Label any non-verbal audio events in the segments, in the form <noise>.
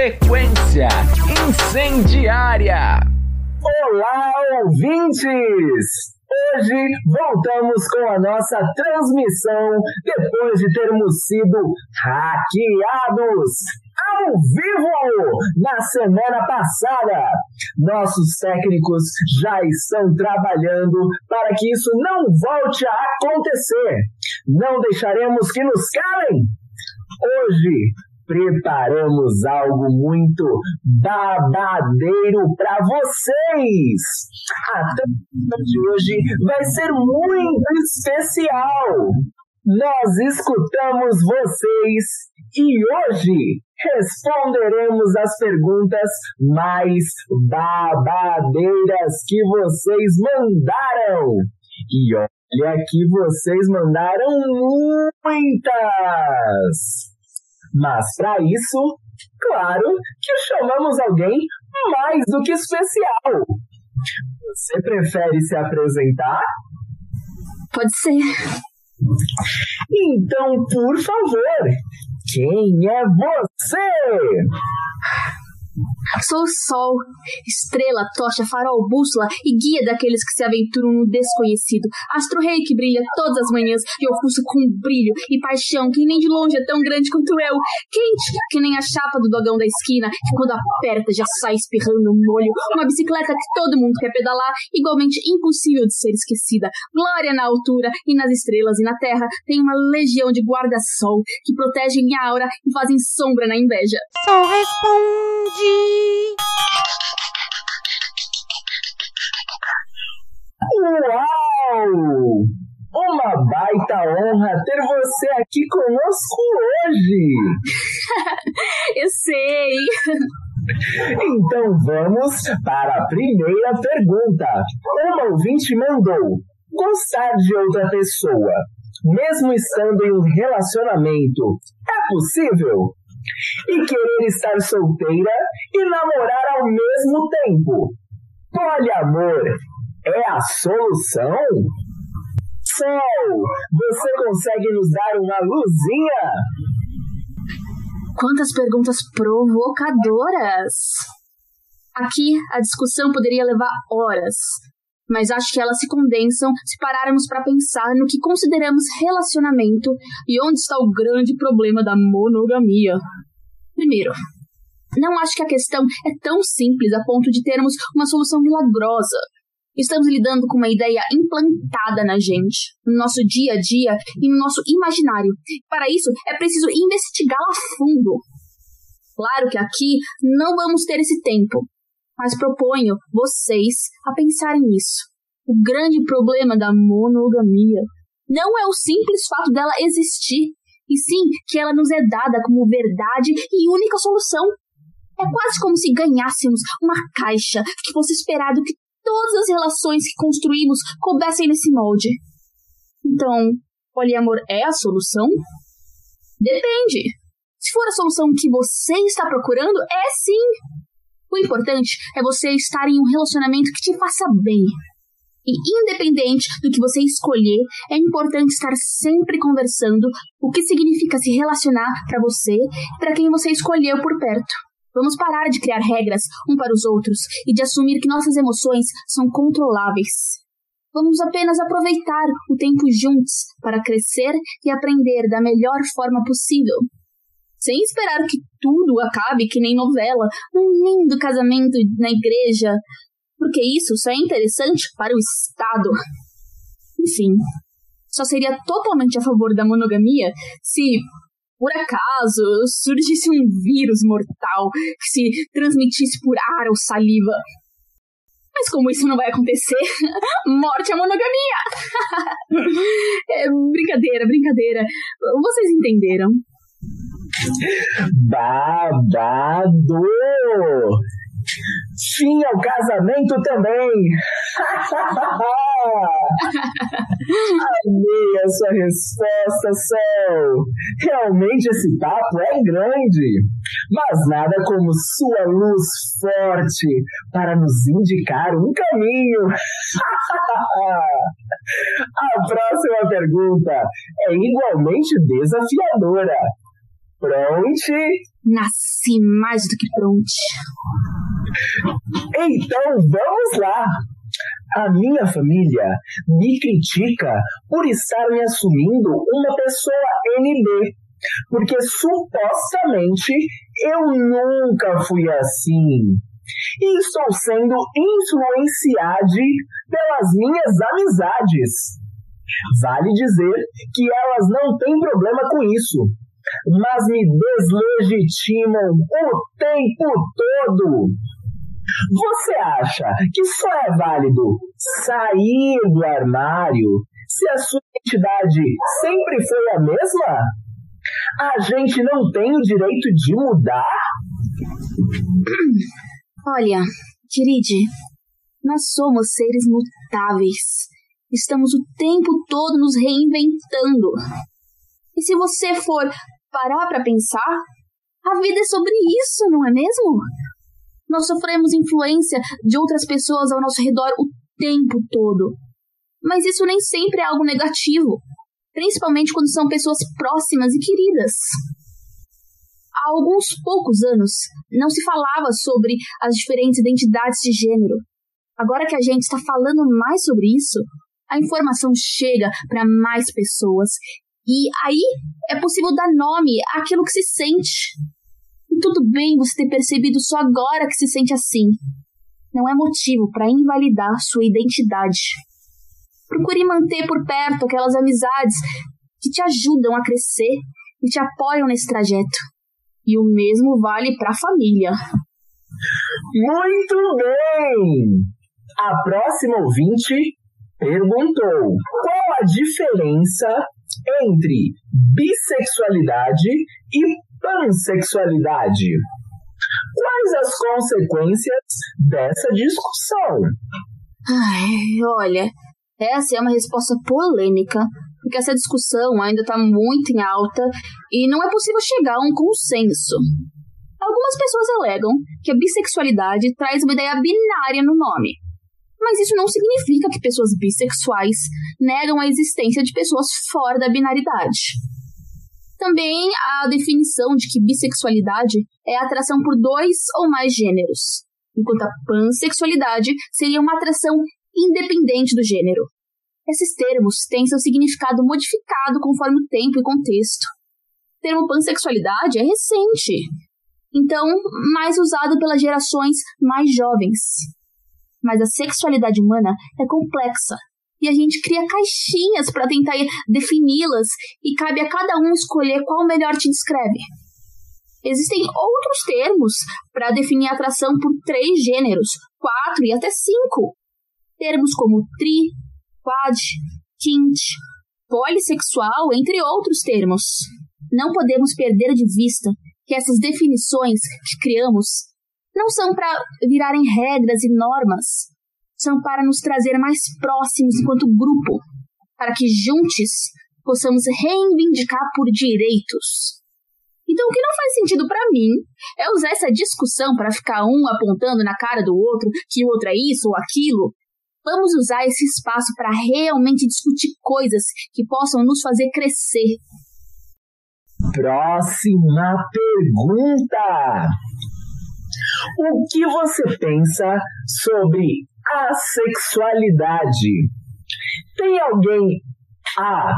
Frequência Incendiária. Olá, ouvintes! Hoje voltamos com a nossa transmissão depois de termos sido hackeados ao vivo na semana passada. Nossos técnicos já estão trabalhando para que isso não volte a acontecer. Não deixaremos que nos calem. Hoje preparamos algo muito babadeiro para vocês. A transmissão de hoje vai ser muito especial. Nós escutamos vocês e hoje responderemos as perguntas mais babadeiras que vocês mandaram. E olha que vocês mandaram muitas! Mas para isso, claro que chamamos alguém mais do que especial. Você prefere se apresentar? Pode ser. Então, por favor, quem é você? Sou o sol, estrela, tocha, farol, bússola e guia daqueles que se aventuram no desconhecido. Astro-rei que brilha todas as manhãs e ofusco com brilho e paixão que nem de longe é tão grande quanto eu. Quente, que nem a chapa do dogão da esquina, que quando aperta já sai espirrando molho. Uma bicicleta que todo mundo quer pedalar, igualmente impossível de ser esquecida. Glória na altura e nas estrelas e na terra tem uma legião de guarda-sol que protegem minha aura e fazem sombra na inveja. Sol responde. Uau! Uma baita honra ter você aqui conosco hoje! <laughs> Eu sei! Então vamos para a primeira pergunta. Uma ouvinte mandou: Gostar de outra pessoa, mesmo estando em um relacionamento, é possível? E querer estar solteira e namorar ao mesmo tempo. Poliamor é a solução? Sol, você consegue nos dar uma luzinha? Quantas perguntas provocadoras! Aqui a discussão poderia levar horas, mas acho que elas se condensam se pararmos para pensar no que consideramos relacionamento e onde está o grande problema da monogamia. Primeiro, não acho que a questão é tão simples a ponto de termos uma solução milagrosa. Estamos lidando com uma ideia implantada na gente, no nosso dia a dia e no nosso imaginário. Para isso, é preciso investigá-la a fundo. Claro que aqui não vamos ter esse tempo, mas proponho vocês a pensarem nisso. O grande problema da monogamia não é o simples fato dela existir, e sim que ela nos é dada como verdade e única solução. É quase como se ganhássemos uma caixa que fosse esperado que todas as relações que construímos coubessem nesse molde. Então, poliamor é a solução? Depende. Se for a solução que você está procurando, é sim. O importante é você estar em um relacionamento que te faça bem. E independente do que você escolher, é importante estar sempre conversando o que significa se relacionar para você e para quem você escolheu por perto. Vamos parar de criar regras um para os outros e de assumir que nossas emoções são controláveis. Vamos apenas aproveitar o tempo juntos para crescer e aprender da melhor forma possível. Sem esperar que tudo acabe que nem novela, num lindo casamento na igreja, porque isso só é interessante para o Estado. Enfim, só seria totalmente a favor da monogamia se por acaso surgisse um vírus mortal que se transmitisse por ar ou saliva. Mas como isso não vai acontecer, <laughs> morte à monogamia! <laughs> é brincadeira, brincadeira. Vocês entenderam? Babado! Fim ao casamento também! <laughs> Amei a sua resposta, Sol! Realmente esse papo é grande, mas nada como sua luz forte para nos indicar um caminho. <laughs> a próxima pergunta é igualmente desafiadora. Pronte? Nasci mais do que pronte. Então vamos lá! A minha família me critica por estar me assumindo uma pessoa NB, porque supostamente eu nunca fui assim. E estou sendo influenciado pelas minhas amizades. Vale dizer que elas não têm problema com isso, mas me deslegitimam o tempo todo. Você acha que só é válido sair do armário se a sua identidade sempre foi a mesma? A gente não tem o direito de mudar? Olha, Kiridi, nós somos seres mutáveis. Estamos o tempo todo nos reinventando. E se você for parar para pensar, a vida é sobre isso, não é mesmo? Nós sofremos influência de outras pessoas ao nosso redor o tempo todo. Mas isso nem sempre é algo negativo, principalmente quando são pessoas próximas e queridas. Há alguns poucos anos, não se falava sobre as diferentes identidades de gênero. Agora que a gente está falando mais sobre isso, a informação chega para mais pessoas e aí é possível dar nome àquilo que se sente. Tudo bem você ter percebido só agora que se sente assim. Não é motivo para invalidar sua identidade. Procure manter por perto aquelas amizades que te ajudam a crescer e te apoiam nesse trajeto. E o mesmo vale para a família. Muito bem! A próxima ouvinte perguntou qual a diferença entre bissexualidade e pansexualidade. Quais as consequências dessa discussão? Ai, olha, essa é uma resposta polêmica, porque essa discussão ainda está muito em alta e não é possível chegar a um consenso. Algumas pessoas alegam que a bissexualidade traz uma ideia binária no nome, mas isso não significa que pessoas bissexuais negam a existência de pessoas fora da binaridade. Também a definição de que bissexualidade é atração por dois ou mais gêneros, enquanto a pansexualidade seria uma atração independente do gênero. Esses termos têm seu significado modificado conforme o tempo e contexto. O termo pansexualidade é recente, então mais usado pelas gerações mais jovens mas a sexualidade humana é complexa e a gente cria caixinhas para tentar defini-las e cabe a cada um escolher qual melhor te descreve. Existem outros termos para definir atração por três gêneros, quatro e até cinco. Termos como tri, quad, quint, polissexual, entre outros termos. Não podemos perder de vista que essas definições que criamos não são para virarem regras e normas, são para nos trazer mais próximos enquanto grupo, para que juntos possamos reivindicar por direitos. Então, o que não faz sentido para mim é usar essa discussão para ficar um apontando na cara do outro que o outro é isso ou aquilo. Vamos usar esse espaço para realmente discutir coisas que possam nos fazer crescer. Próxima pergunta. O que você pensa sobre a sexualidade? Tem alguém A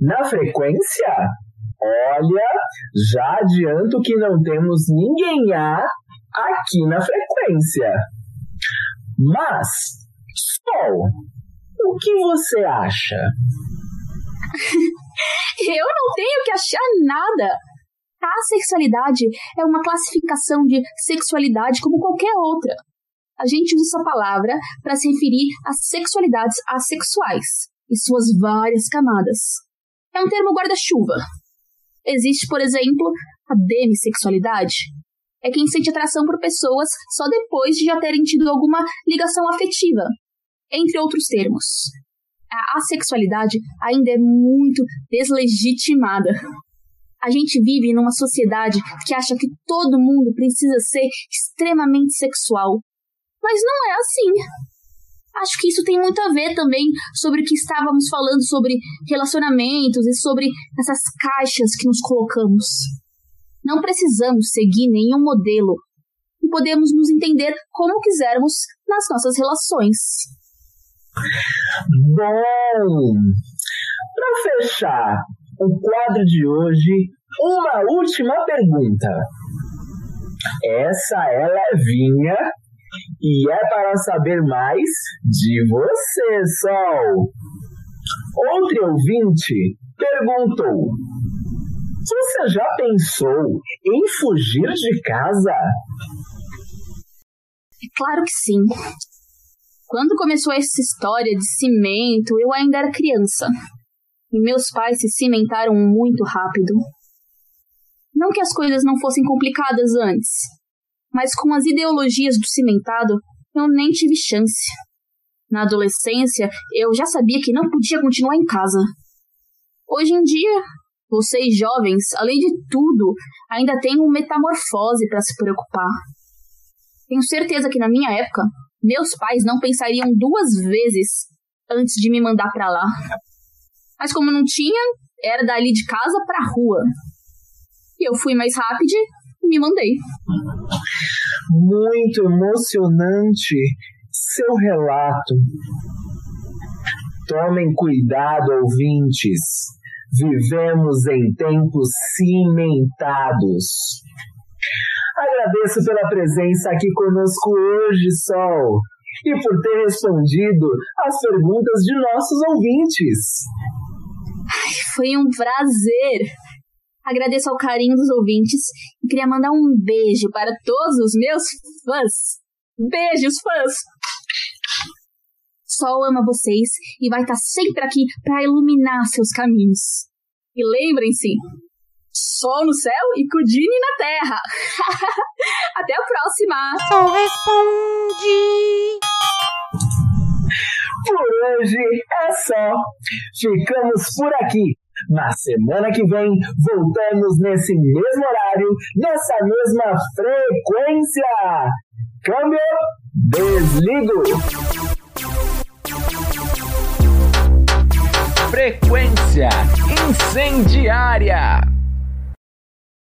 na frequência? Olha, já adianto que não temos ninguém A aqui na frequência. Mas, Sol, o que você acha? <laughs> Eu não tenho que achar nada. A sexualidade é uma classificação de sexualidade como qualquer outra. A gente usa essa palavra para se referir às sexualidades assexuais e suas várias camadas. É um termo guarda-chuva. Existe, por exemplo, a demissexualidade. É quem sente atração por pessoas só depois de já terem tido alguma ligação afetiva, entre outros termos. A assexualidade ainda é muito deslegitimada. A gente vive numa sociedade que acha que todo mundo precisa ser extremamente sexual. Mas não é assim. Acho que isso tem muito a ver também sobre o que estávamos falando sobre relacionamentos e sobre essas caixas que nos colocamos. Não precisamos seguir nenhum modelo e podemos nos entender como quisermos nas nossas relações. Bom, para fechar o quadro de hoje, uma última pergunta. Essa é levinha e é para saber mais de você, Sol. Outro ouvinte perguntou: Você já pensou em fugir de casa? É claro que sim. Quando começou essa história de cimento, eu ainda era criança. E meus pais se cimentaram muito rápido. Não que as coisas não fossem complicadas antes, mas com as ideologias do cimentado, eu nem tive chance. Na adolescência, eu já sabia que não podia continuar em casa. Hoje em dia, vocês jovens, além de tudo, ainda têm uma metamorfose para se preocupar. Tenho certeza que na minha época, meus pais não pensariam duas vezes antes de me mandar para lá. Mas como não tinha, era dali de casa para rua. E eu fui mais rápido me mandei. Muito emocionante seu relato. Tomem cuidado, ouvintes. Vivemos em tempos cimentados. Agradeço pela presença aqui conosco hoje, Sol, e por ter respondido as perguntas de nossos ouvintes. Foi um prazer. Agradeço ao carinho dos ouvintes e queria mandar um beijo para todos os meus fãs. Beijos, fãs! Sol ama vocês e vai estar sempre aqui para iluminar seus caminhos. E lembrem-se, Sol no céu e Kudini na terra. <laughs> Até a próxima. Sol responde. Por hoje é só. Ficamos por aqui. Na semana que vem, voltamos nesse mesmo horário, nessa mesma frequência. Câmbio, desligo. Frequência incendiária.